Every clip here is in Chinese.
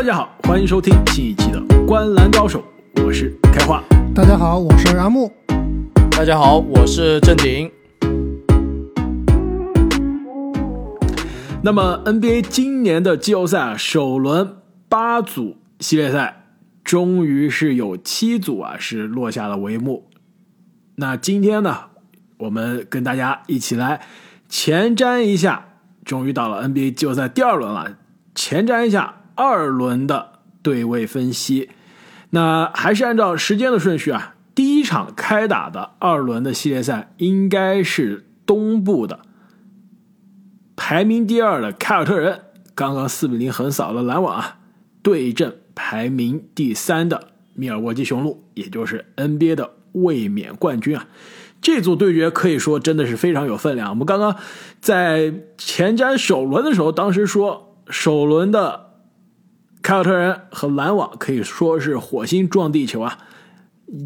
大家好，欢迎收听新一期的《观篮高手》，我是开花。大家好，我是阿木。大家好，我是正经。那么 NBA 今年的季后赛啊，首轮八组系列赛，终于是有七组啊是落下了帷幕。那今天呢，我们跟大家一起来前瞻一下，终于到了 NBA 季后赛第二轮了，前瞻一下二轮的对位分析。那还是按照时间的顺序啊，第一场开打的二轮的系列赛应该是东部的。排名第二的凯尔特人刚刚四比零横扫了篮网啊，对阵排名第三的密尔沃基雄鹿，也就是 NBA 的卫冕冠军啊。这组对决可以说真的是非常有分量。我们刚刚在前瞻首轮的时候，当时说首轮的凯尔特人和篮网可以说是火星撞地球啊，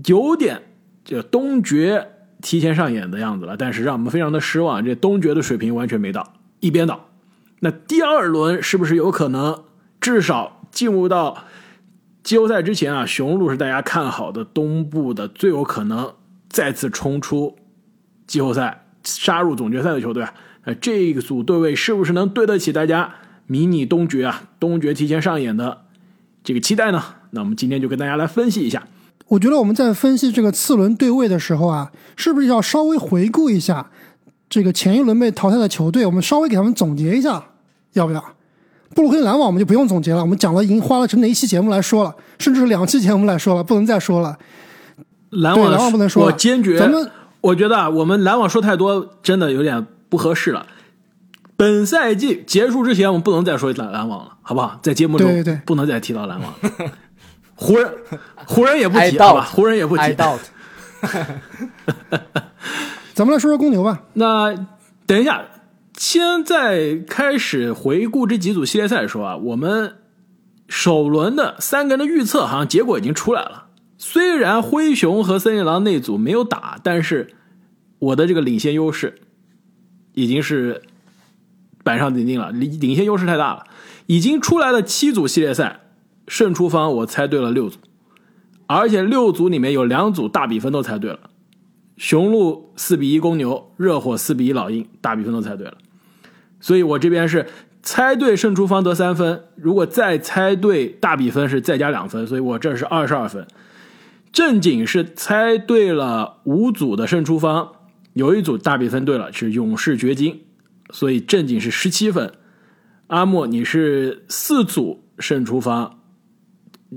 有点这东决提前上演的样子了。但是让我们非常的失望，这东决的水平完全没到。一边倒，那第二轮是不是有可能至少进入到季后赛之前啊？雄鹿是大家看好的东部的最有可能再次冲出季后赛、杀入总决赛的球队啊！呃，这个组对位是不是能对得起大家迷你东决啊？东决提前上演的这个期待呢？那我们今天就跟大家来分析一下。我觉得我们在分析这个次轮对位的时候啊，是不是要稍微回顾一下？这个前一轮被淘汰的球队，我们稍微给他们总结一下，要不要？布鲁克林篮网我们就不用总结了，我们讲了，已经花了整整一期节目来说了，甚至是两期节目来说了，不能再说了。篮网，篮网不能说，我坚决。咱们我觉得啊，我们篮网说太多，真的有点不合适了。本赛季结束之前，我们不能再说篮篮网了，好不好？在节目中，对对，不能再提到篮网。湖人，湖人也不提，好吧？湖人也不提。咱们来说说公牛吧。那等一下，现在开始回顾这几组系列赛的时候啊，我们首轮的三个人的预测好像结果已经出来了。虽然灰熊和森林狼那组没有打，但是我的这个领先优势已经是板上钉钉了。领领先优势太大了，已经出来的七组系列赛胜出方我猜对了六组，而且六组里面有两组大比分都猜对了。雄鹿四比一公牛，热火四比一老鹰，大比分都猜对了，所以我这边是猜对胜出方得三分，如果再猜对大比分是再加两分，所以我这是二十二分。正经是猜对了五组的胜出方，有一组大比分对了，是勇士掘金，所以正经是十七分。阿莫你是四组胜出方，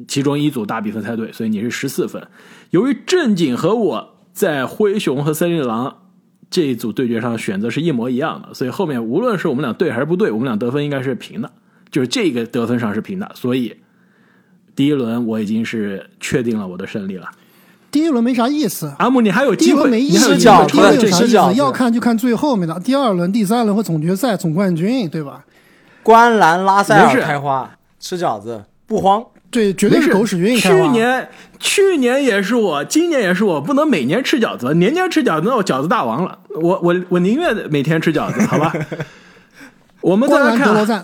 其中一组大比分猜对，所以你是十四分。由于正经和我。在灰熊和森林狼这一组对决上，选择是一模一样的，所以后面无论是我们俩对还是不对，我们俩得分应该是平的，就是这个得分上是平的，所以第一轮我已经是确定了我的胜利了。第一轮没啥意思，阿木你还有机会，没意思，第一轮有啥意思？要看就看最后面的第二轮、第三轮和总决赛总冠军，对吧？观澜拉塞尔开花，吃饺子不慌。对，绝对是狗屎运。去年去年也是我，今年也是我，不能每年吃饺子，年年吃饺子，那我饺子大王了。我我我宁愿每天吃饺子，好吧？我们再来看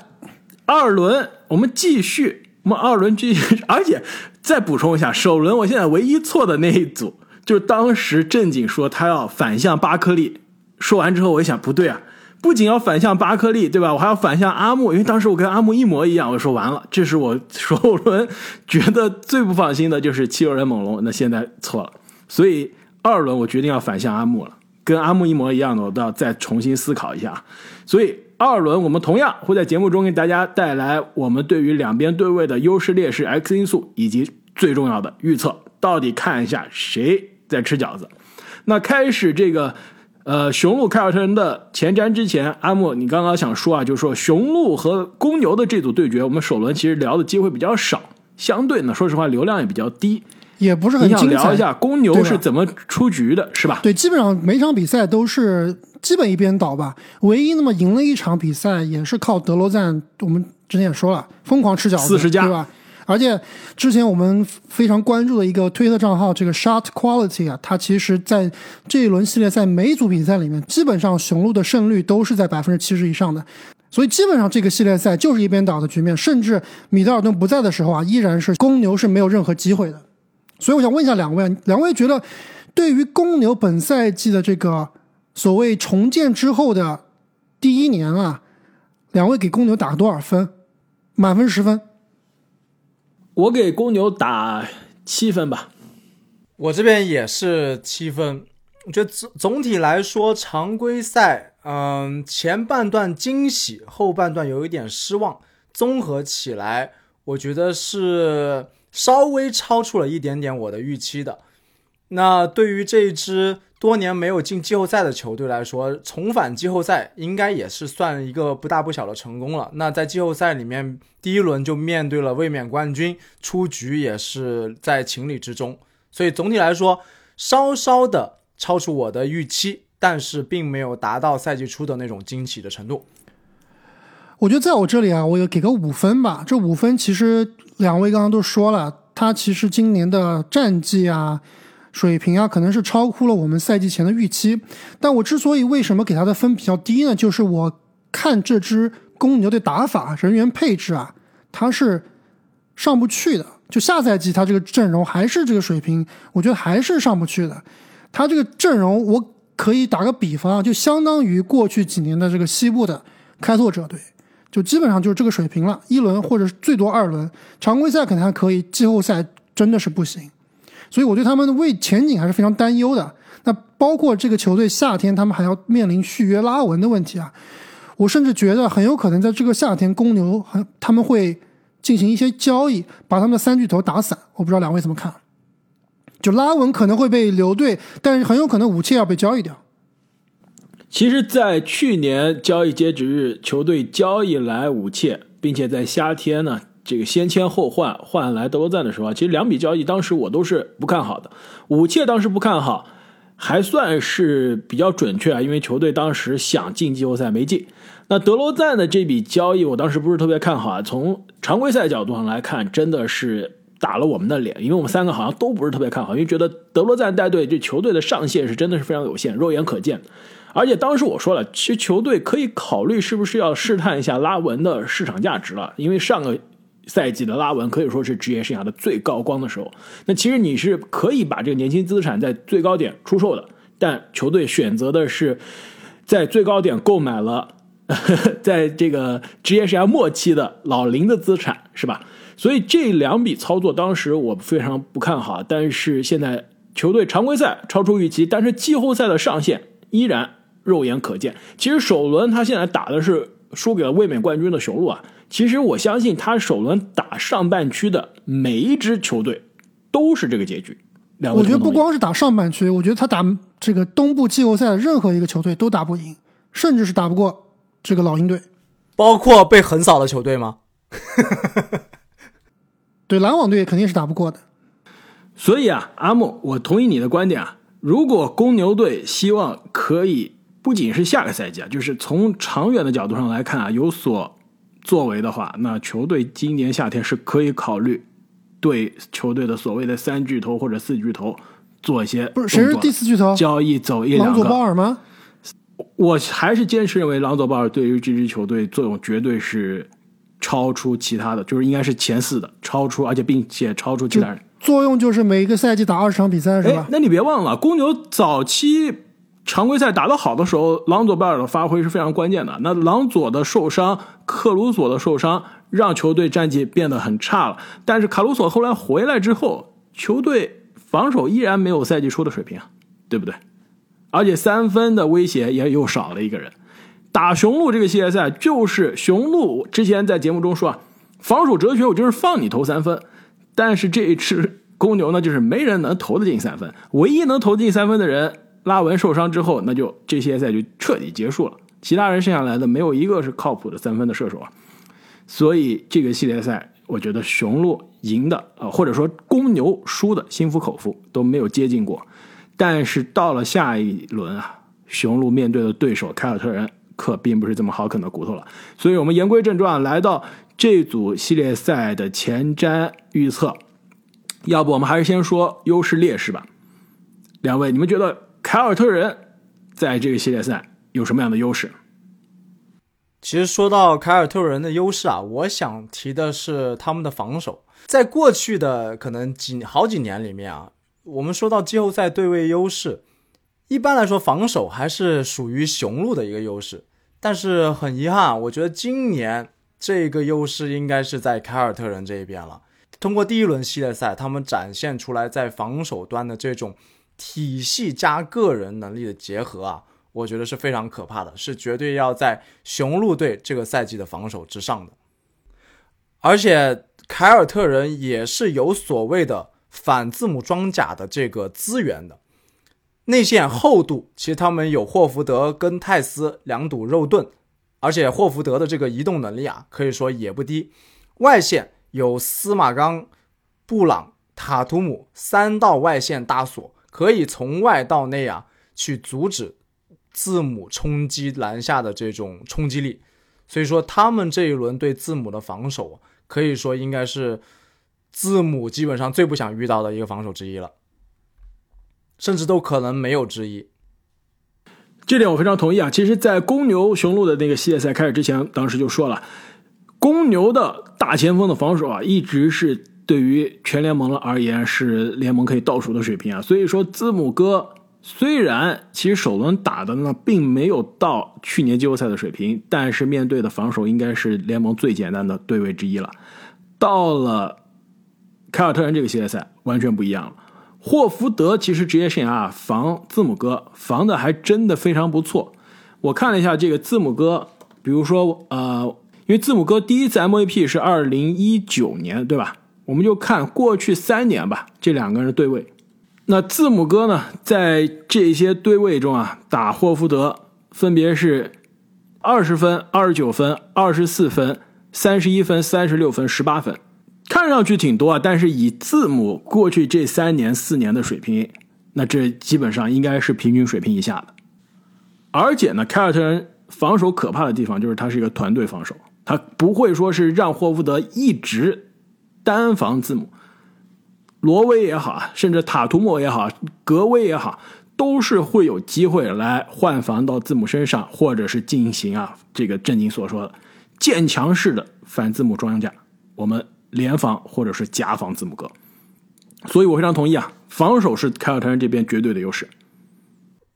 二轮，我们继续，我们二轮继续，而且再补充一下，首轮我现在唯一错的那一组，就是当时正经说他要反向巴克利，说完之后我一想，不对啊。不仅要反向巴克利，对吧？我还要反向阿木，因为当时我跟阿木一模一样。我说完了，这是我 首轮觉得最不放心的，就是七六人猛龙。那现在错了，所以二轮我决定要反向阿木了，跟阿木一模一样的，我都要再重新思考一下。所以二轮我们同样会在节目中给大家带来我们对于两边对位的优势劣势、X 因素，以及最重要的预测，到底看一下谁在吃饺子。那开始这个。呃，雄鹿凯尔特人的前瞻之前，阿莫，你刚刚想说啊，就是说雄鹿和公牛的这组对决，我们首轮其实聊的机会比较少，相对呢，说实话流量也比较低，也不是很精彩。你想聊一下公牛是怎么出局的，是吧？对，基本上每场比赛都是基本一边倒吧，唯一那么赢了一场比赛也是靠德罗赞，我们之前也说了，疯狂吃饺子，四十加，对吧？而且之前我们非常关注的一个推特账号，这个 Shot Quality 啊，它其实在这一轮系列赛每组比赛里面，基本上雄鹿的胜率都是在百分之七十以上的。所以基本上这个系列赛就是一边倒的局面，甚至米德尔顿不在的时候啊，依然是公牛是没有任何机会的。所以我想问一下两位，两位觉得对于公牛本赛季的这个所谓重建之后的第一年啊，两位给公牛打多少分？满分十分，我给公牛打七分吧。我这边也是七分。我觉得总总体来说，常规赛，嗯，前半段惊喜，后半段有一点失望。综合起来，我觉得是稍微超出了一点点我的预期的。那对于这一支多年没有进季后赛的球队来说，重返季后赛应该也是算一个不大不小的成功了。那在季后赛里面，第一轮就面对了卫冕冠军，出局也是在情理之中。所以总体来说，稍稍的。超出我的预期，但是并没有达到赛季初的那种惊喜的程度。我觉得在我这里啊，我也给个五分吧。这五分其实两位刚刚都说了，他其实今年的战绩啊、水平啊，可能是超乎了我们赛季前的预期。但我之所以为什么给他的分比较低呢？就是我看这支公牛的打法、人员配置啊，他是上不去的。就下赛季他这个阵容还是这个水平，我觉得还是上不去的。他这个阵容，我可以打个比方啊，就相当于过去几年的这个西部的开拓者队，就基本上就是这个水平了。一轮或者最多二轮，常规赛可能还可以，季后赛真的是不行。所以我对他们的未前景还是非常担忧的。那包括这个球队夏天，他们还要面临续约拉文的问题啊。我甚至觉得很有可能在这个夏天，公牛他们会进行一些交易，把他们的三巨头打散。我不知道两位怎么看。就拉文可能会被留队，但是很有可能武切要被交易掉。其实，在去年交易截止日，球队交易来武切，并且在夏天呢，这个先签后换换来德罗赞的时候啊，其实两笔交易当时我都是不看好的。武切当时不看好，还算是比较准确啊，因为球队当时想进季后赛没进。那德罗赞的这笔交易，我当时不是特别看好啊。从常规赛角度上来看，真的是。打了我们的脸，因为我们三个好像都不是特别看好，因为觉得德罗赞带队这球队的上限是真的是非常有限，肉眼可见。而且当时我说了，其实球队可以考虑是不是要试探一下拉文的市场价值了，因为上个赛季的拉文可以说是职业生涯的最高光的时候。那其实你是可以把这个年轻资产在最高点出售的，但球队选择的是在最高点购买了 在这个职业生涯末期的老林的资产，是吧？所以这两笔操作当时我非常不看好，但是现在球队常规赛超出预期，但是季后赛的上限依然肉眼可见。其实首轮他现在打的是输给了卫冕冠军的雄鹿啊。其实我相信他首轮打上半区的每一支球队都是这个结局。我觉得不光是打上半区，我觉得他打这个东部季后赛的任何一个球队都打不赢，甚至是打不过这个老鹰队，包括被横扫的球队吗？对篮网队肯定是打不过的，所以啊，阿木，我同意你的观点啊。如果公牛队希望可以不仅是下个赛季啊，就是从长远的角度上来看啊，有所作为的话，那球队今年夏天是可以考虑对球队的所谓的三巨头或者四巨头做一些不是谁是第四巨头交易走一两个朗佐鲍尔吗？我还是坚持认为朗佐鲍尔对于这支球队作用绝对是。超出其他的就是应该是前四的，超出而且并且超出其他人。作用就是每一个赛季打二十场比赛是吧？那你别忘了，公牛早期常规赛打得好的时候，朗佐贝尔的发挥是非常关键的。那朗佐的受伤，克鲁索的受伤，让球队战绩变得很差了。但是卡鲁索后来回来之后，球队防守依然没有赛季初的水平，对不对？而且三分的威胁也又少了一个人。打雄鹿这个系列赛，就是雄鹿之前在节目中说，防守哲学我就是放你投三分，但是这一次公牛呢，就是没人能投得进三分，唯一能投进三分的人拉文受伤之后，那就这些赛就彻底结束了，其他人剩下来的没有一个是靠谱的三分的射手啊，所以这个系列赛我觉得雄鹿赢的呃，或者说公牛输的心服口服都没有接近过，但是到了下一轮啊，雄鹿面对的对手凯尔特人。可并不是这么好啃的骨头了，所以我们言归正传，来到这组系列赛的前瞻预测。要不我们还是先说优势劣势吧。两位，你们觉得凯尔特人在这个系列赛有什么样的优势？其实说到凯尔特人的优势啊，我想提的是他们的防守。在过去的可能几好几年里面啊，我们说到季后赛对位优势，一般来说防守还是属于雄鹿的一个优势。但是很遗憾，我觉得今年这个优势应该是在凯尔特人这一边了。通过第一轮系列赛，他们展现出来在防守端的这种体系加个人能力的结合啊。我觉得是非常可怕的，是绝对要在雄鹿队这个赛季的防守之上的。而且凯尔特人也是有所谓的反字母装甲的这个资源的，内线厚度其实他们有霍福德跟泰斯两堵肉盾，而且霍福德的这个移动能力啊，可以说也不低。外线有司马刚、布朗、塔图姆三道外线大锁，可以从外到内啊去阻止。字母冲击篮下的这种冲击力，所以说他们这一轮对字母的防守，可以说应该是字母基本上最不想遇到的一个防守之一了，甚至都可能没有之一。这点我非常同意啊！其实，在公牛雄鹿的那个系列赛开始之前，当时就说了，公牛的大前锋的防守啊，一直是对于全联盟而言是联盟可以倒数的水平啊。所以说，字母哥。虽然其实首轮打的呢，并没有到去年季后赛的水平，但是面对的防守应该是联盟最简单的对位之一了。到了凯尔特人这个系列赛，完全不一样了。霍福德其实职业生涯啊防字母哥防的还真的非常不错。我看了一下这个字母哥，比如说呃，因为字母哥第一次 MVP 是二零一九年，对吧？我们就看过去三年吧，这两个人的对位。那字母哥呢，在这些对位中啊，打霍福德分别是二十分、二十九分、二十四分、三十一分、三十六分、十八分，看上去挺多啊。但是以字母过去这三年、四年的水平，那这基本上应该是平均水平以下的。而且呢，凯尔特人防守可怕的地方就是他是一个团队防守，他不会说是让霍福德一直单防字母。罗威也好啊，甚至塔图姆也好，格威也好，都是会有机会来换防到字母身上，或者是进行啊这个正经所说的渐强式的反字母装甲，我们联防或者是假防字母哥。所以我非常同意啊，防守是凯尔特人这边绝对的优势。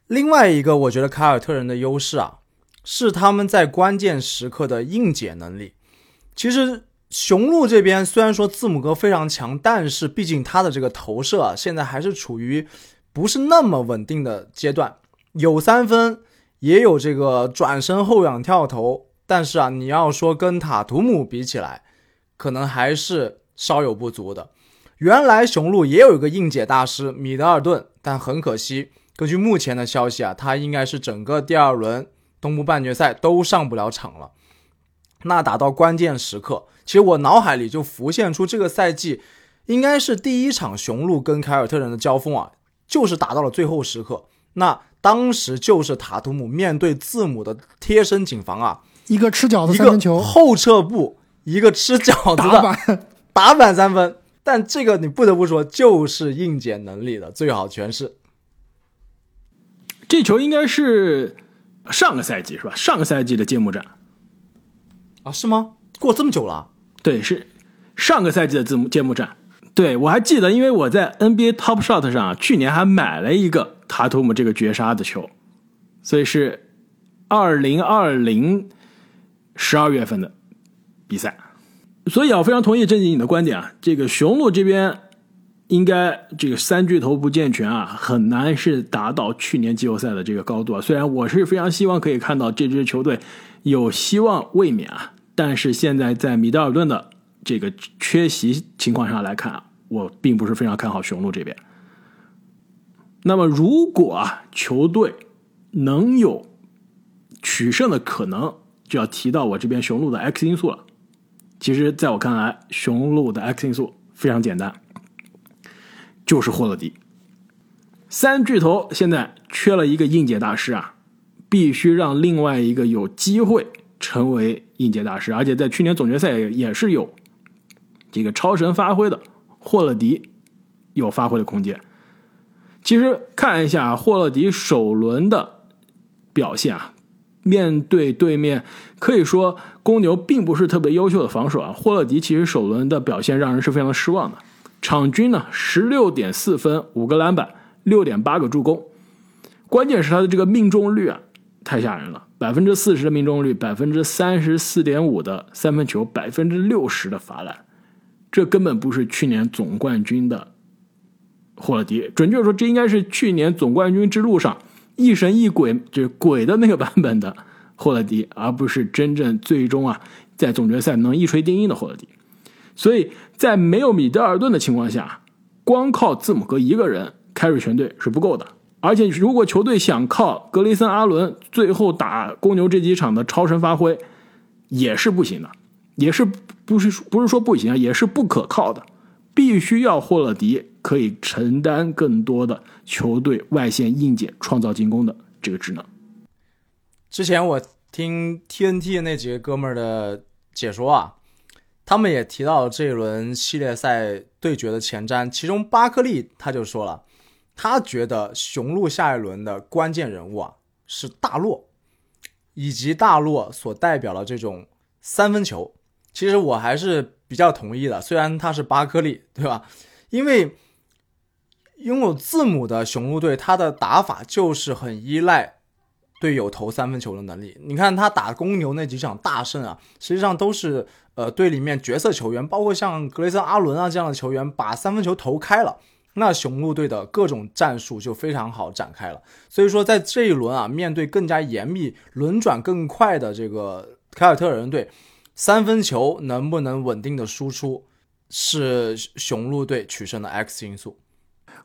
另外一个，我觉得凯尔特人的优势啊，是他们在关键时刻的应解能力。其实。雄鹿这边虽然说字母哥非常强，但是毕竟他的这个投射啊，现在还是处于不是那么稳定的阶段。有三分，也有这个转身后仰跳投，但是啊，你要说跟塔图姆比起来，可能还是稍有不足的。原来雄鹿也有一个应解大师米德尔顿，但很可惜，根据目前的消息啊，他应该是整个第二轮东部半决赛都上不了场了。那打到关键时刻。其实我脑海里就浮现出这个赛季，应该是第一场雄鹿跟凯尔特人的交锋啊，就是打到了最后时刻。那当时就是塔图姆面对字母的贴身紧防啊，一个吃饺子三分球，后撤步，一个吃饺子的打板，打板三分。但这个你不得不说，就是硬解能力的最好诠释。这球应该是上个赛季是吧？上个赛季的揭幕战啊？是吗？过这么久了？对，是上个赛季的字幕揭幕战。对我还记得，因为我在 NBA Top Shot 上去年还买了一个塔图姆这个绝杀的球，所以是二零二零十二月份的比赛。所以啊，我非常同意郑景你的观点啊，这个雄鹿这边应该这个三巨头不健全啊，很难是达到去年季后赛的这个高度啊。虽然我是非常希望可以看到这支球队有希望卫冕啊。但是现在在米德尔顿的这个缺席情况下来看，我并不是非常看好雄鹿这边。那么，如果啊球队能有取胜的可能，就要提到我这边雄鹿的 X 因素了。其实，在我看来，雄鹿的 X 因素非常简单，就是霍勒迪。三巨头现在缺了一个应届大师啊，必须让另外一个有机会。成为应届大师，而且在去年总决赛也是有这个超神发挥的霍勒迪有发挥的空间。其实看一下霍勒迪首轮的表现啊，面对对面，可以说公牛并不是特别优秀的防守啊。霍勒迪其实首轮的表现让人是非常失望的，场均呢十六点四分，五个篮板，六点八个助攻，关键是他的这个命中率啊太吓人了，百分之四十的命中率，百分之三十四点五的三分球，百分之六十的罚篮，这根本不是去年总冠军的霍勒迪，准确说，这应该是去年总冠军之路上。一神一鬼，就是鬼的那个 版本的霍勒迪，而不是真正最终啊在总决赛能一锤定音的霍勒迪。所以在没有米德尔顿的情况下，光靠字母哥一个人开瑞全队是不够的。而且如果球队想靠格雷森阿伦最后打公牛这几场的超神发挥，也是不行的，也是不是不是说不行啊，也是不可靠的。必须要霍勒迪可以承担更多的球队外线硬解、创造进攻的这个职能。之前我听 TNT 那几个哥们儿的解说啊，他们也提到这一轮系列赛对决的前瞻，其中巴克利他就说了，他觉得雄鹿下一轮的关键人物啊是大洛，以及大洛所代表的这种三分球。其实我还是。比较同意的，虽然他是巴克利，对吧？因为拥有字母的雄鹿队，他的打法就是很依赖队友投三分球的能力。你看他打公牛那几场大胜啊，实际上都是呃队里面角色球员，包括像格雷森·阿伦啊这样的球员把三分球投开了，那雄鹿队的各种战术就非常好展开了。所以说在这一轮啊，面对更加严密、轮转更快的这个凯尔特人队。三分球能不能稳定的输出，是雄鹿队取胜的 X 因素。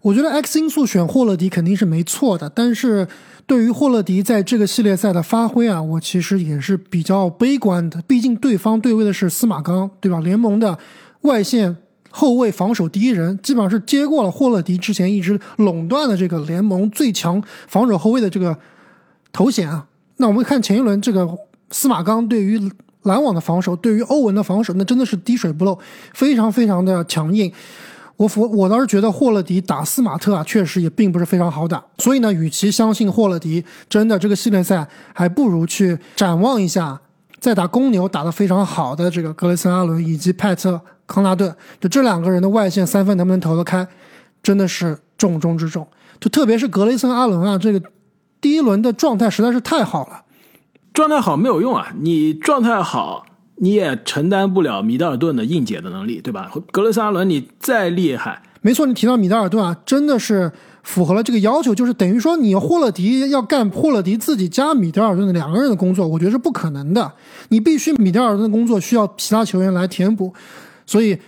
我觉得 X 因素选霍勒迪肯定是没错的，但是对于霍勒迪在这个系列赛的发挥啊，我其实也是比较悲观的。毕竟对方对位的是司马刚，对吧？联盟的外线后卫防守第一人，基本上是接过了霍勒迪之前一直垄断的这个联盟最强防守后卫的这个头衔啊。那我们看前一轮这个司马刚对于。篮网的防守对于欧文的防守，那真的是滴水不漏，非常非常的强硬。我我我倒是觉得霍勒迪打斯马特啊，确实也并不是非常好打。所以呢，与其相信霍勒迪真的这个系列赛，还不如去展望一下，在打公牛打得非常好的这个格雷森阿伦以及派特康纳顿，就这两个人的外线三分能不能投得开，真的是重中之重。就特别是格雷森阿伦啊，这个第一轮的状态实在是太好了。状态好没有用啊！你状态好，你也承担不了米德尔顿的硬解的能力，对吧？格雷森阿伦你再厉害，没错，你提到米德尔顿啊，真的是符合了这个要求，就是等于说你霍勒迪要干霍勒迪自己加米德尔顿的两个人的工作，我觉得是不可能的。你必须米德尔顿的工作需要其他球员来填补，所以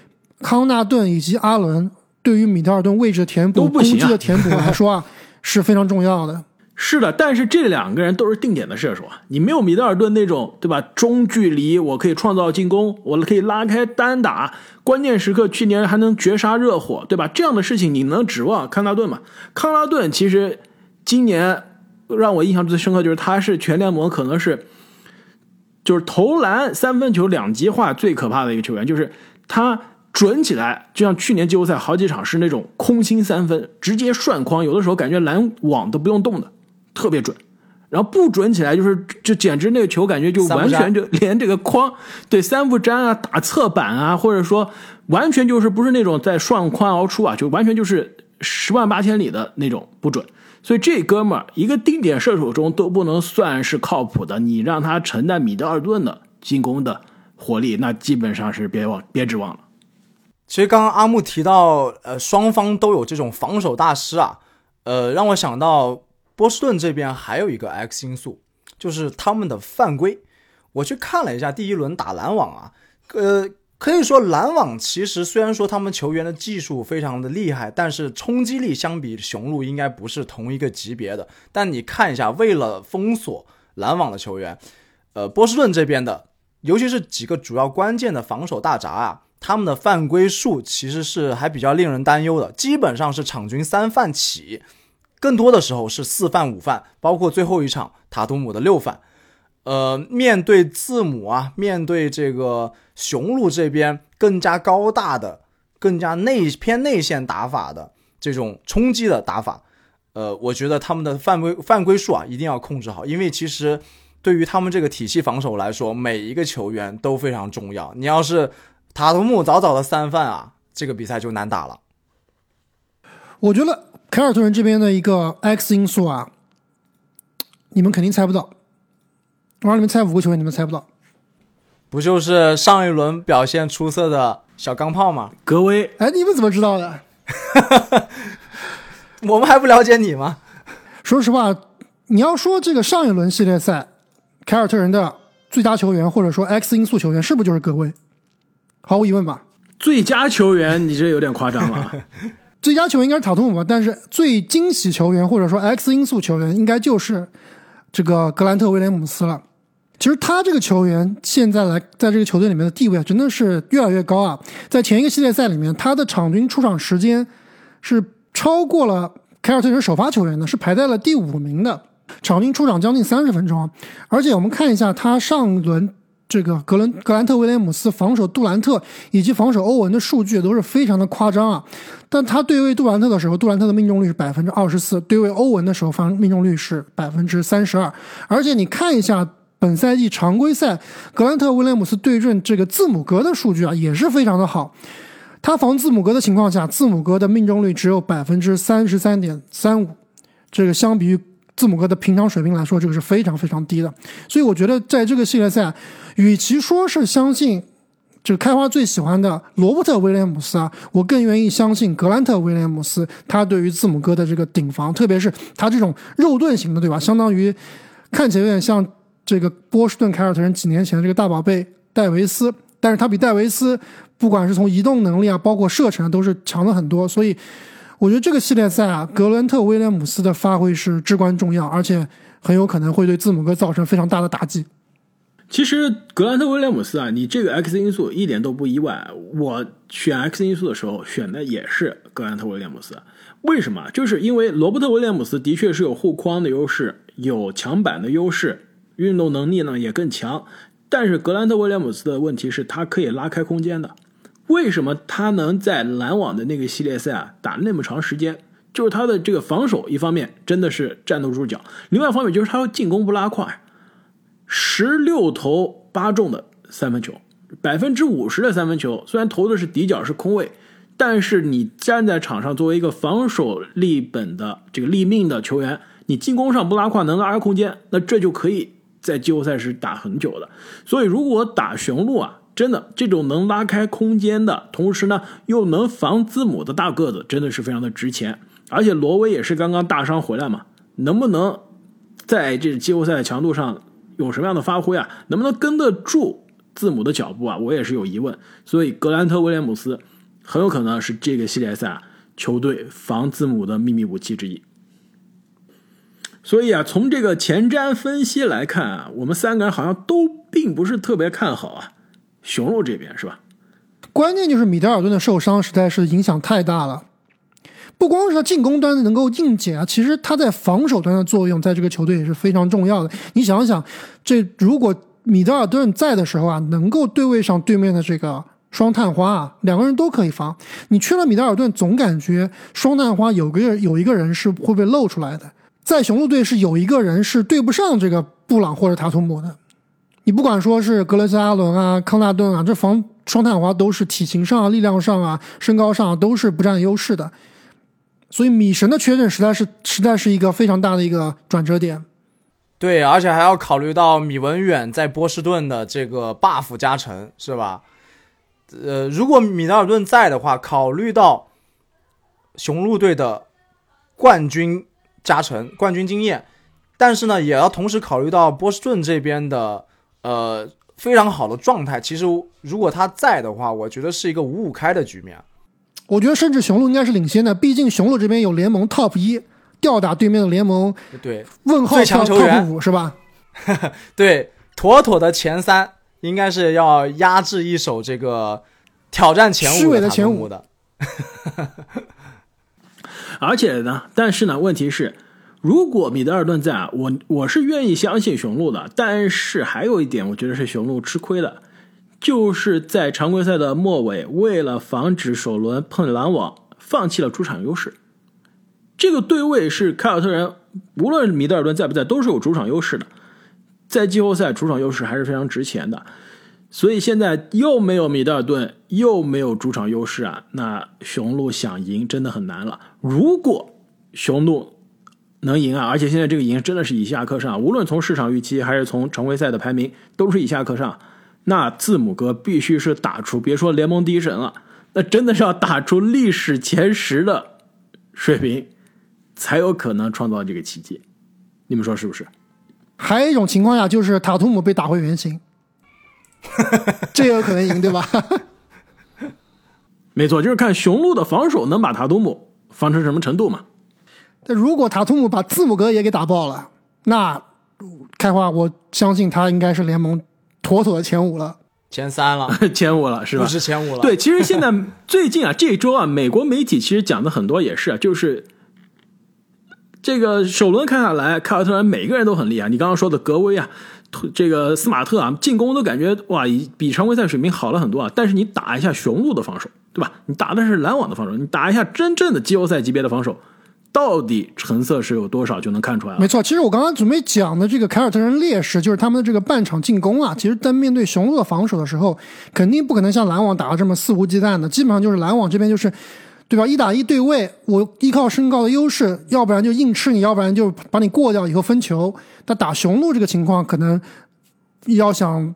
康纳顿以及阿伦对于米德尔顿位置的填补、攻击的填补来说啊，是非常重要的。是的，但是这两个人都是定点的射手啊，你没有米德尔顿那种，对吧？中距离我可以创造进攻，我可以拉开单打，关键时刻去年还能绝杀热火，对吧？这样的事情你能指望康纳顿吗？康纳顿其实今年让我印象最深刻就是他是全联盟可能是就是投篮三分球两极化最可怕的一个球员，就是他准起来，就像去年季后赛好几场是那种空心三分，直接涮筐，有的时候感觉篮网都不用动的。特别准，然后不准起来就是就简直那个球感觉就完全就连这个框对三不沾啊打侧板啊，或者说完全就是不是那种在涮筐而出啊，就完全就是十万八千里的那种不准。所以这哥们儿一个定点射手中都不能算是靠谱的，你让他承担米德尔顿的进攻的火力，那基本上是别忘别指望了。其实刚刚阿木提到，呃，双方都有这种防守大师啊，呃，让我想到。波士顿这边还有一个 X 因素，就是他们的犯规。我去看了一下第一轮打篮网啊，呃，可以说篮网其实虽然说他们球员的技术非常的厉害，但是冲击力相比雄鹿应该不是同一个级别的。但你看一下，为了封锁篮网的球员，呃，波士顿这边的，尤其是几个主要关键的防守大闸啊，他们的犯规数其实是还比较令人担忧的，基本上是场均三犯起。更多的时候是四犯五犯，包括最后一场塔图姆的六犯。呃，面对字母啊，面对这个雄鹿这边更加高大的、更加内偏内线打法的这种冲击的打法，呃，我觉得他们的犯规犯规数啊一定要控制好，因为其实对于他们这个体系防守来说，每一个球员都非常重要。你要是塔图姆早早的三犯啊，这个比赛就难打了。我觉得凯尔特人这边的一个 X 因素啊，你们肯定猜不到。我让你们猜五个球员，你们猜不到。不就是上一轮表现出色的小钢炮吗？格威，哎，你们怎么知道的？我们还不了解你吗？说实话，你要说这个上一轮系列赛，凯尔特人的最佳球员或者说 X 因素球员，是不是就是格威？毫无疑问吧。最佳球员，你这有点夸张了。最佳球员应该是塔图姆吧，但是最惊喜球员或者说 X 因素球员，应该就是这个格兰特威廉姆斯了。其实他这个球员现在来在这个球队里面的地位啊，真的是越来越高啊。在前一个系列赛里面，他的场均出场时间是超过了凯尔特人首发球员的，是排在了第五名的，场均出场将近三十分钟。而且我们看一下他上轮这个格伦格兰特威廉姆斯防守杜兰特以及防守欧文的数据都是非常的夸张啊。但他对位杜兰特的时候，杜兰特的命中率是百分之二十四；对位欧文的时候，防命中率是百分之三十二。而且你看一下。本赛季常规赛，格兰特·威廉姆斯对阵这个字母哥的数据啊，也是非常的好。他防字母哥的情况下，字母哥的命中率只有百分之三十三点三五，这个相比于字母哥的平常水平来说，这个是非常非常低的。所以我觉得，在这个系列赛，与其说是相信这个开花最喜欢的罗伯特·威廉姆斯啊，我更愿意相信格兰特·威廉姆斯，他对于字母哥的这个顶防，特别是他这种肉盾型的，对吧？相当于看起来有点像。这个波士顿凯尔特人几年前的这个大宝贝戴维斯，但是他比戴维斯不管是从移动能力啊，包括射程都是强了很多，所以我觉得这个系列赛啊，格伦特威廉姆斯的发挥是至关重要，而且很有可能会对字母哥造成非常大的打击。其实格兰特威廉姆斯啊，你这个 X 因素一点都不意外。我选 X 因素的时候选的也是格兰特威廉姆斯，为什么？就是因为罗伯特威廉姆斯的确是有护框的优势，有抢板的优势。运动能力呢也更强，但是格兰特威廉姆斯的问题是，他可以拉开空间的。为什么他能在篮网的那个系列赛啊打那么长时间？就是他的这个防守，一方面真的是站得住脚，另外一方面就是他进攻不拉胯。十六投八中的三分球，百分之五十的三分球，虽然投的是底角是空位，但是你站在场上作为一个防守立本的这个立命的球员，你进攻上不拉胯，能拉开空间，那这就可以。在季后赛是打很久的，所以如果打雄鹿啊，真的这种能拉开空间的同时呢，又能防字母的大个子，真的是非常的值钱。而且罗威也是刚刚大伤回来嘛，能不能在这季后赛的强度上有什么样的发挥啊？能不能跟得住字母的脚步啊？我也是有疑问。所以格兰特威廉姆斯很有可能是这个系列赛球队防字母的秘密武器之一。所以啊，从这个前瞻分析来看啊，我们三个人好像都并不是特别看好啊，雄鹿这边是吧？关键就是米德尔顿的受伤实在是影响太大了，不光是他进攻端能够硬解啊，其实他在防守端的作用在这个球队也是非常重要的。你想想，这如果米德尔顿在的时候啊，能够对位上对面的这个双探花啊，两个人都可以防。你缺了米德尔顿，总感觉双探花有个有一个人是会被露出来的。在雄鹿队是有一个人是对不上这个布朗或者塔图姆的，你不管说是格雷斯阿伦啊、康纳顿啊，这防双探花都是体型上、力量上啊、身高上都是不占优势的，所以米神的缺阵实在是实在是一个非常大的一个转折点。对，而且还要考虑到米文远在波士顿的这个 buff 加成，是吧？呃，如果米德尔顿在的话，考虑到雄鹿队的冠军。加成冠军经验，但是呢，也要同时考虑到波士顿这边的呃非常好的状态。其实如果他在的话，我觉得是一个五五开的局面。我觉得甚至雄鹿应该是领先的，毕竟雄鹿这边有联盟 top 一吊打对面的联盟对问号最强球员五是吧？对，妥妥的前三应该是要压制一手这个挑战前五的前五的。而且呢，但是呢，问题是，如果米德尔顿在啊，我我是愿意相信雄鹿的。但是还有一点，我觉得是雄鹿吃亏的，就是在常规赛的末尾，为了防止首轮碰篮网，放弃了主场优势。这个对位是凯尔特人，无论米德尔顿在不在，都是有主场优势的。在季后赛主场优势还是非常值钱的。所以现在又没有米德尔顿，又没有主场优势啊，那雄鹿想赢真的很难了。如果雄鹿能赢啊，而且现在这个赢真的是以下克上，无论从市场预期还是从常规赛的排名都是以下克上，那字母哥必须是打出别说联盟第一神了，那真的是要打出历史前十的水平，才有可能创造这个奇迹。你们说是不是？还有一种情况下就是塔图姆被打回原形。这也有可能赢，对吧？没错，就是看雄鹿的防守能把塔图姆防成什么程度嘛。但如果塔图姆把字母哥也给打爆了，那开花，我相信他应该是联盟妥妥的前五了，前三了，前五了，是吧？不是前五了。对，其实现在最近啊，这周啊，美国媒体其实讲的很多也是，就是这个首轮看下来，凯尔特人每个人都很厉害。你刚刚说的格威啊。这个斯马特啊，进攻都感觉哇，比常规赛水平好了很多啊。但是你打一下雄鹿的防守，对吧？你打的是篮网的防守，你打一下真正的季后赛级别的防守，到底成色是有多少就能看出来了。没错，其实我刚刚准备讲的这个凯尔特人劣势，就是他们的这个半场进攻啊。其实，在面对雄鹿的防守的时候，肯定不可能像篮网打的这么肆无忌惮的，基本上就是篮网这边就是。对吧？一打一对位，我依靠身高的优势，要不然就硬吃你，要不然就把你过掉以后分球。但打雄鹿这个情况，可能要想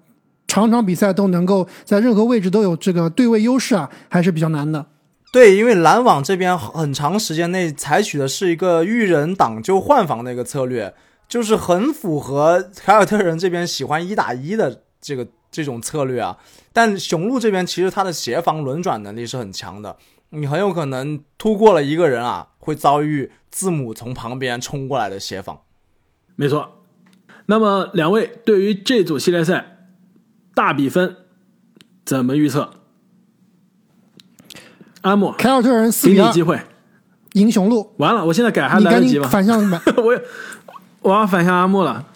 场场比赛都能够在任何位置都有这个对位优势啊，还是比较难的。对，因为篮网这边很长时间内采取的是一个遇人挡就换防的一个策略，就是很符合凯尔特人这边喜欢一打一的这个这种策略啊。但雄鹿这边其实他的协防轮转能力是很强的。你很有可能突过了一个人啊，会遭遇字母从旁边冲过来的协防。没错。那么两位对于这组系列赛大比分怎么预测？阿莫，凯尔特人四比二，机会赢雄鹿。完了，我现在改还来得及吗？反向 我我要反向阿莫了。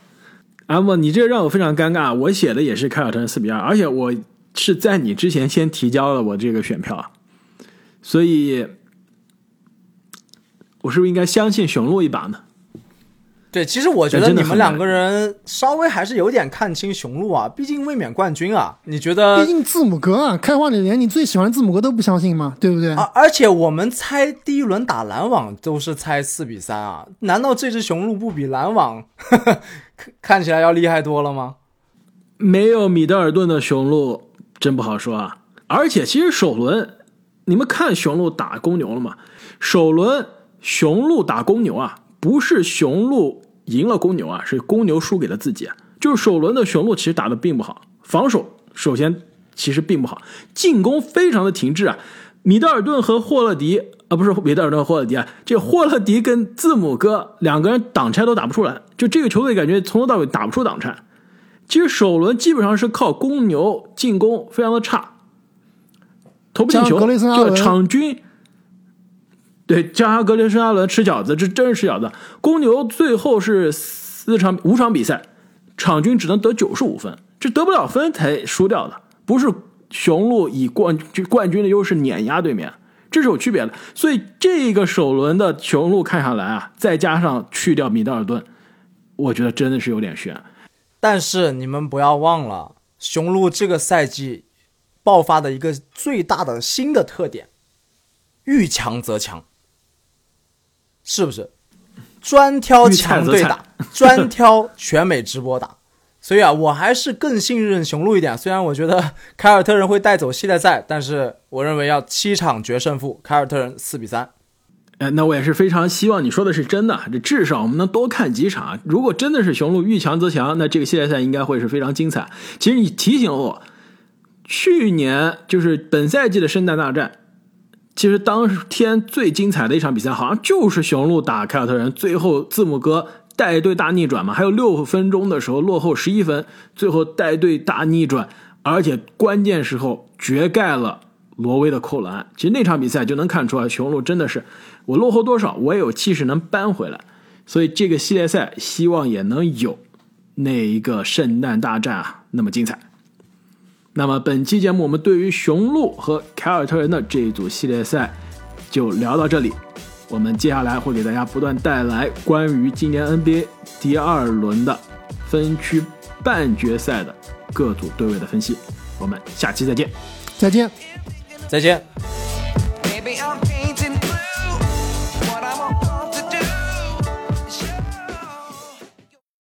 阿莫，你这个让我非常尴尬。我写的也是凯尔特人四比二，而且我是在你之前先提交了我这个选票。所以，我是不是应该相信雄鹿一把呢？对，其实我觉得你们两个人稍微还是有点看清雄鹿啊，毕竟卫冕冠军啊。你觉得？毕竟字母哥啊，开花，你连你最喜欢的字母哥都不相信吗？对不对？啊！而且我们猜第一轮打篮网都是猜四比三啊，难道这支雄鹿不比篮网 看起来要厉害多了吗？没有米德尔顿的雄鹿真不好说啊。而且，其实首轮。你们看雄鹿打公牛了吗？首轮雄鹿打公牛啊，不是雄鹿赢了公牛啊，是公牛输给了自己啊。就是首轮的雄鹿其实打的并不好，防守首先其实并不好，进攻非常的停滞啊。米德尔顿和霍勒迪啊，不是米德尔顿霍勒迪啊，这霍勒迪跟字母哥两个人挡拆都打不出来，就这个球队感觉从头到尾打不出挡拆。其实首轮基本上是靠公牛进攻非常的差。投不进球，这个场均对加上格雷森阿伦吃饺子，这真是吃饺子。公牛最后是四场五场比赛，场均只能得九十五分，这得不了分才输掉的，不是雄鹿以冠冠军的优势碾压对面，这是有区别的。所以这个首轮的雄鹿看下来啊，再加上去掉米德尔顿，我觉得真的是有点悬。但是你们不要忘了，雄鹿这个赛季。爆发的一个最大的新的特点，遇强则强，是不是？专挑强队打，专挑全美直播打，所以啊，我还是更信任雄鹿一点。虽然我觉得 凯尔特人会带走系列赛，但是我认为要七场决胜负，凯尔特人四比三。哎，那我也是非常希望你说的是真的，这至少我们能多看几场。如果真的是雄鹿遇强则强，那这个系列赛应该会是非常精彩。其实你提醒了我。去年就是本赛季的圣诞大战，其实当天最精彩的一场比赛，好像就是雄鹿打凯尔特人，最后字母哥带队大逆转嘛，还有六分钟的时候落后十一分，最后带队大逆转，而且关键时候绝盖了罗威的扣篮。其实那场比赛就能看出来，雄鹿真的是我落后多少，我也有气势能扳回来。所以这个系列赛希望也能有那一个圣诞大战啊那么精彩。那么本期节目，我们对于雄鹿和凯尔特人的这一组系列赛就聊到这里。我们接下来会给大家不断带来关于今年 NBA 第二轮的分区半决赛的各组对位的分析。我们下期再见。再见。再见。